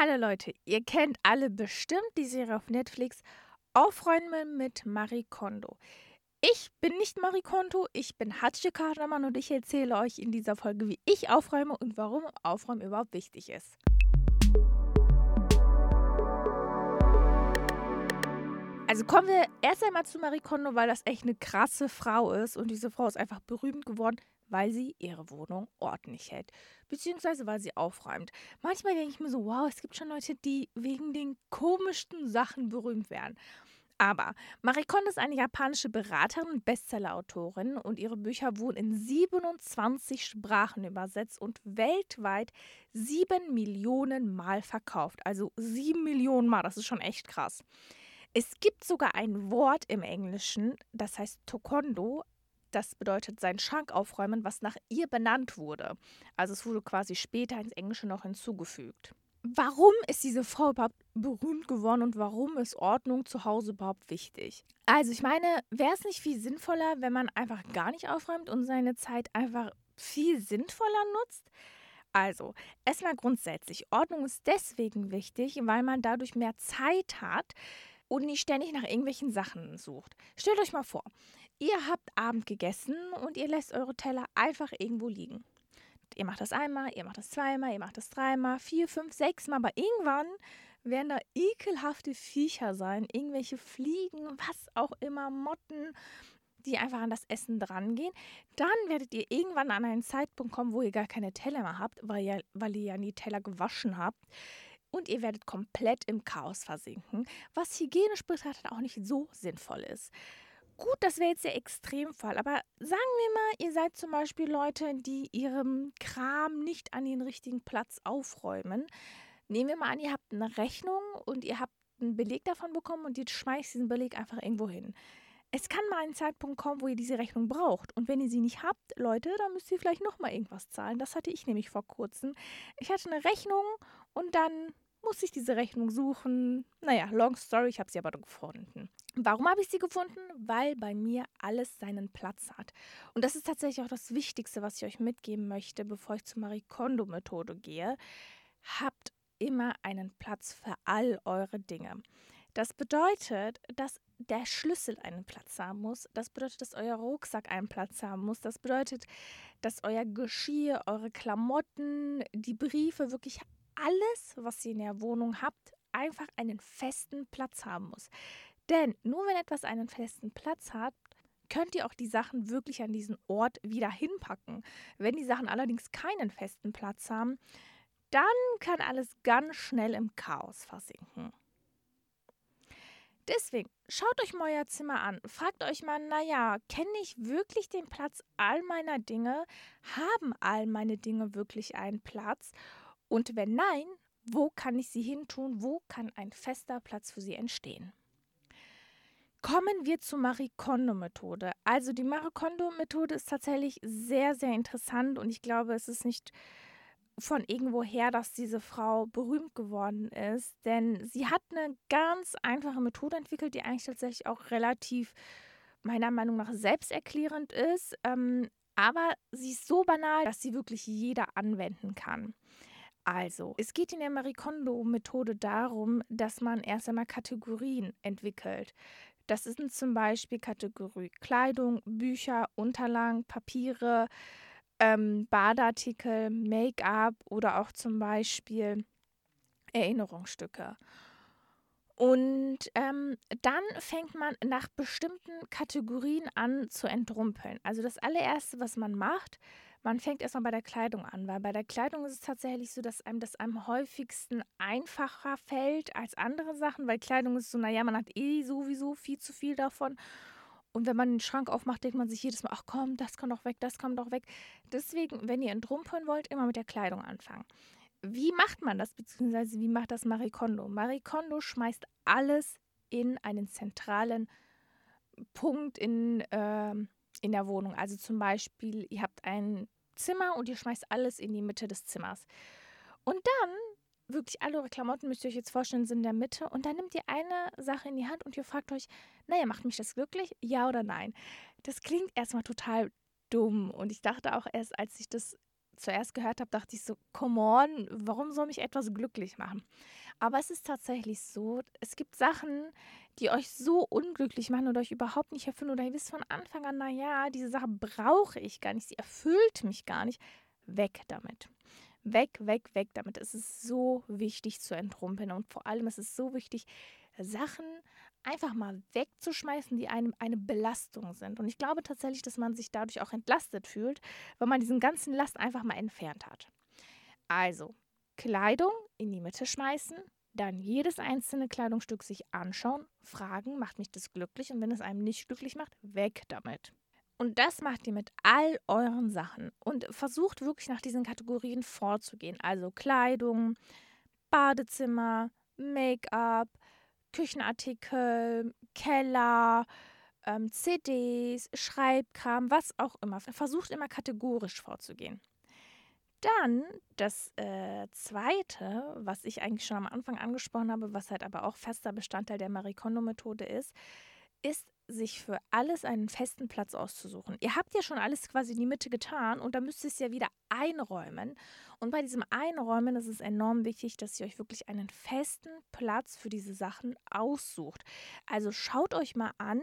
Hallo Leute, ihr kennt alle bestimmt die Serie auf Netflix Aufräumen mit Marie Kondo. Ich bin nicht Marie Kondo, ich bin Hatje Kadermann und ich erzähle euch in dieser Folge, wie ich aufräume und warum Aufräumen überhaupt wichtig ist. Also kommen wir erst einmal zu Marie Kondo, weil das echt eine krasse Frau ist und diese Frau ist einfach berühmt geworden, weil sie ihre Wohnung ordentlich hält, beziehungsweise weil sie aufräumt. Manchmal denke ich mir so, wow, es gibt schon Leute, die wegen den komischsten Sachen berühmt werden. Aber Marie Kondo ist eine japanische Beraterin und Bestsellerautorin und ihre Bücher wurden in 27 Sprachen übersetzt und weltweit sieben Millionen Mal verkauft. Also sieben Millionen Mal, das ist schon echt krass. Es gibt sogar ein Wort im Englischen, das heißt Tokondo, das bedeutet seinen Schrank aufräumen, was nach ihr benannt wurde. Also es wurde quasi später ins Englische noch hinzugefügt. Warum ist diese Frau überhaupt berühmt geworden und warum ist Ordnung zu Hause überhaupt wichtig? Also ich meine, wäre es nicht viel sinnvoller, wenn man einfach gar nicht aufräumt und seine Zeit einfach viel sinnvoller nutzt? Also, erstmal grundsätzlich, Ordnung ist deswegen wichtig, weil man dadurch mehr Zeit hat und nicht ständig nach irgendwelchen Sachen sucht. Stellt euch mal vor, Ihr habt Abend gegessen und ihr lässt eure Teller einfach irgendwo liegen. Ihr macht das einmal, ihr macht das zweimal, ihr macht das dreimal, vier, fünf, sechs Mal, aber irgendwann werden da ekelhafte Viecher sein, irgendwelche Fliegen, was auch immer, Motten, die einfach an das Essen drangehen. Dann werdet ihr irgendwann an einen Zeitpunkt kommen, wo ihr gar keine Teller mehr habt, weil ihr, weil ihr ja die Teller gewaschen habt. Und ihr werdet komplett im Chaos versinken, was hygienisch betrachtet auch nicht so sinnvoll ist. Gut, das wäre jetzt der Extremfall, aber sagen wir mal, ihr seid zum Beispiel Leute, die ihrem Kram nicht an den richtigen Platz aufräumen. Nehmen wir mal an, ihr habt eine Rechnung und ihr habt einen Beleg davon bekommen und ihr schmeißt diesen Beleg einfach irgendwo hin. Es kann mal ein Zeitpunkt kommen, wo ihr diese Rechnung braucht. Und wenn ihr sie nicht habt, Leute, dann müsst ihr vielleicht nochmal irgendwas zahlen. Das hatte ich nämlich vor kurzem. Ich hatte eine Rechnung und dann musste ich diese Rechnung suchen. Naja, long story, ich habe sie aber gefunden. Warum habe ich sie gefunden? Weil bei mir alles seinen Platz hat. Und das ist tatsächlich auch das Wichtigste, was ich euch mitgeben möchte, bevor ich zur Marie Kondo-Methode gehe. Habt immer einen Platz für all eure Dinge. Das bedeutet, dass der Schlüssel einen Platz haben muss. Das bedeutet, dass euer Rucksack einen Platz haben muss. Das bedeutet, dass euer Geschirr, eure Klamotten, die Briefe, wirklich alles, was ihr in der Wohnung habt, einfach einen festen Platz haben muss. Denn nur wenn etwas einen festen Platz hat, könnt ihr auch die Sachen wirklich an diesen Ort wieder hinpacken. Wenn die Sachen allerdings keinen festen Platz haben, dann kann alles ganz schnell im Chaos versinken. Deswegen, schaut euch mal euer Zimmer an. Fragt euch mal, naja, kenne ich wirklich den Platz all meiner Dinge? Haben all meine Dinge wirklich einen Platz? Und wenn nein, wo kann ich sie hintun? Wo kann ein fester Platz für sie entstehen? Kommen wir zur Marie Kondo-Methode. Also die Marie Kondo-Methode ist tatsächlich sehr, sehr interessant und ich glaube, es ist nicht von irgendwoher, dass diese Frau berühmt geworden ist, denn sie hat eine ganz einfache Methode entwickelt, die eigentlich tatsächlich auch relativ meiner Meinung nach selbsterklärend ist, ähm, aber sie ist so banal, dass sie wirklich jeder anwenden kann. Also, es geht in der Marie Kondo-Methode darum, dass man erst einmal Kategorien entwickelt. Das sind zum Beispiel Kategorie Kleidung, Bücher, Unterlagen, Papiere, ähm, Badeartikel, Make-up oder auch zum Beispiel Erinnerungsstücke. Und ähm, dann fängt man nach bestimmten Kategorien an zu entrumpeln. Also das allererste, was man macht, man fängt erstmal bei der Kleidung an, weil bei der Kleidung ist es tatsächlich so, dass einem das am häufigsten einfacher fällt als andere Sachen, weil Kleidung ist so, naja, man hat eh sowieso viel zu viel davon. Und wenn man den Schrank aufmacht, denkt man sich jedes Mal, ach komm, das kommt doch weg, das kommt doch weg. Deswegen, wenn ihr entrumpeln wollt, immer mit der Kleidung anfangen. Wie macht man das, beziehungsweise wie macht das Marie Kondo? Marie Kondo schmeißt alles in einen zentralen Punkt in, äh, in der Wohnung. Also zum Beispiel, ihr habt ein Zimmer und ihr schmeißt alles in die Mitte des Zimmers. Und dann, wirklich alle eure Klamotten, müsst ihr euch jetzt vorstellen, sind in der Mitte. Und dann nehmt ihr eine Sache in die Hand und ihr fragt euch, naja, macht mich das glücklich? Ja oder nein? Das klingt erstmal total dumm. Und ich dachte auch erst, als ich das zuerst gehört habe, dachte ich so, come on, warum soll mich etwas glücklich machen? Aber es ist tatsächlich so, es gibt Sachen, die euch so unglücklich machen oder euch überhaupt nicht erfüllen oder ihr wisst von Anfang an, naja, diese Sache brauche ich gar nicht, sie erfüllt mich gar nicht. Weg damit. Weg, weg, weg damit. Es ist so wichtig zu entrumpeln und vor allem ist es so wichtig, Sachen einfach mal wegzuschmeißen, die einem eine Belastung sind. Und ich glaube tatsächlich, dass man sich dadurch auch entlastet fühlt, weil man diesen ganzen Last einfach mal entfernt hat. Also, Kleidung in die Mitte schmeißen, dann jedes einzelne Kleidungsstück sich anschauen, fragen, macht mich das glücklich? Und wenn es einem nicht glücklich macht, weg damit. Und das macht ihr mit all euren Sachen. Und versucht wirklich nach diesen Kategorien vorzugehen. Also Kleidung, Badezimmer, Make-up, Küchenartikel, Keller, ähm, CDs, Schreibkram, was auch immer. Versucht immer kategorisch vorzugehen. Dann das äh, zweite, was ich eigentlich schon am Anfang angesprochen habe, was halt aber auch fester Bestandteil der Marie Kondo-Methode ist, ist, sich für alles einen festen Platz auszusuchen. Ihr habt ja schon alles quasi in die Mitte getan und da müsst ihr es ja wieder einräumen. Und bei diesem Einräumen ist es enorm wichtig, dass ihr euch wirklich einen festen Platz für diese Sachen aussucht. Also schaut euch mal an,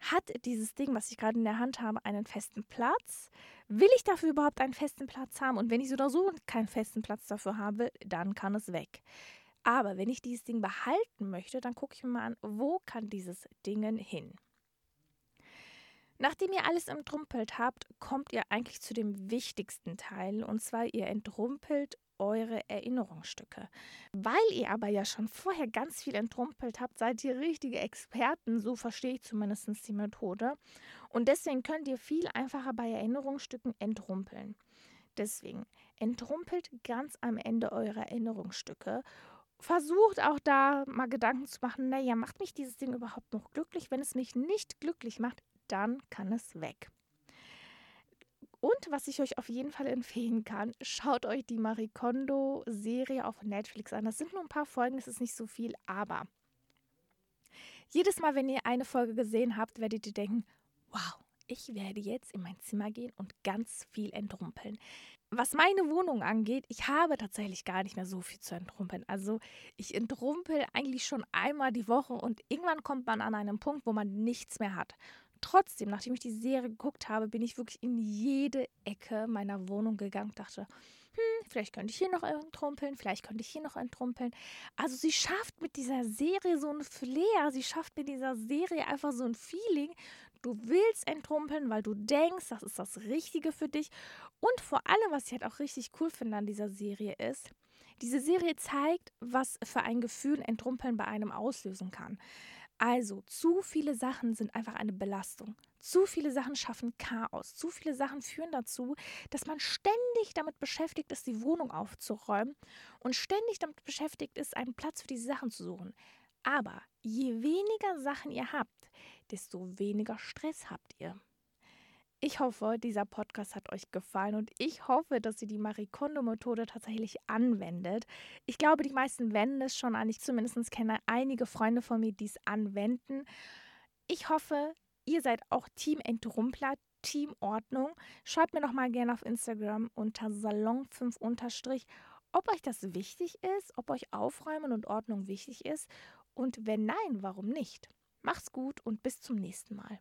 hat dieses Ding, was ich gerade in der Hand habe, einen festen Platz? Will ich dafür überhaupt einen festen Platz haben? Und wenn ich so oder so keinen festen Platz dafür habe, dann kann es weg. Aber wenn ich dieses Ding behalten möchte, dann gucke ich mir mal an, wo kann dieses Ding hin? Nachdem ihr alles entrumpelt habt, kommt ihr eigentlich zu dem wichtigsten Teil, und zwar ihr entrumpelt eure Erinnerungsstücke. Weil ihr aber ja schon vorher ganz viel entrumpelt habt, seid ihr richtige Experten, so verstehe ich zumindest die Methode. Und deswegen könnt ihr viel einfacher bei Erinnerungsstücken entrumpeln. Deswegen entrumpelt ganz am Ende eure Erinnerungsstücke versucht auch da mal Gedanken zu machen, naja, macht mich dieses Ding überhaupt noch glücklich? Wenn es mich nicht glücklich macht, dann kann es weg. Und was ich euch auf jeden Fall empfehlen kann, schaut euch die Marie Kondo-Serie auf Netflix an. Das sind nur ein paar Folgen, das ist nicht so viel, aber jedes Mal, wenn ihr eine Folge gesehen habt, werdet ihr denken, wow, ich werde jetzt in mein Zimmer gehen und ganz viel entrumpeln. Was meine Wohnung angeht, ich habe tatsächlich gar nicht mehr so viel zu entrumpeln. Also ich entrumpel eigentlich schon einmal die Woche und irgendwann kommt man an einen Punkt, wo man nichts mehr hat trotzdem, nachdem ich die Serie geguckt habe, bin ich wirklich in jede Ecke meiner Wohnung gegangen und dachte, hm, vielleicht könnte ich hier noch entrumpeln, vielleicht könnte ich hier noch entrumpeln. Also sie schafft mit dieser Serie so ein Flair, sie schafft mit dieser Serie einfach so ein Feeling. Du willst entrumpeln, weil du denkst, das ist das Richtige für dich. Und vor allem, was ich halt auch richtig cool finde an dieser Serie ist, diese Serie zeigt, was für ein Gefühl Entrumpeln bei einem auslösen kann. Also, zu viele Sachen sind einfach eine Belastung. Zu viele Sachen schaffen Chaos. Zu viele Sachen führen dazu, dass man ständig damit beschäftigt ist, die Wohnung aufzuräumen und ständig damit beschäftigt ist, einen Platz für diese Sachen zu suchen. Aber je weniger Sachen ihr habt, desto weniger Stress habt ihr. Ich hoffe, dieser Podcast hat euch gefallen und ich hoffe, dass ihr die Marie Kondo-Methode tatsächlich anwendet. Ich glaube, die meisten wenden es schon an. Ich zumindest kenne einige Freunde von mir, die es anwenden. Ich hoffe, ihr seid auch Team Entrumpler, Team Ordnung. Schreibt mir doch mal gerne auf Instagram unter Salon5 unterstrich, ob euch das wichtig ist, ob euch Aufräumen und Ordnung wichtig ist und wenn nein, warum nicht. Macht's gut und bis zum nächsten Mal.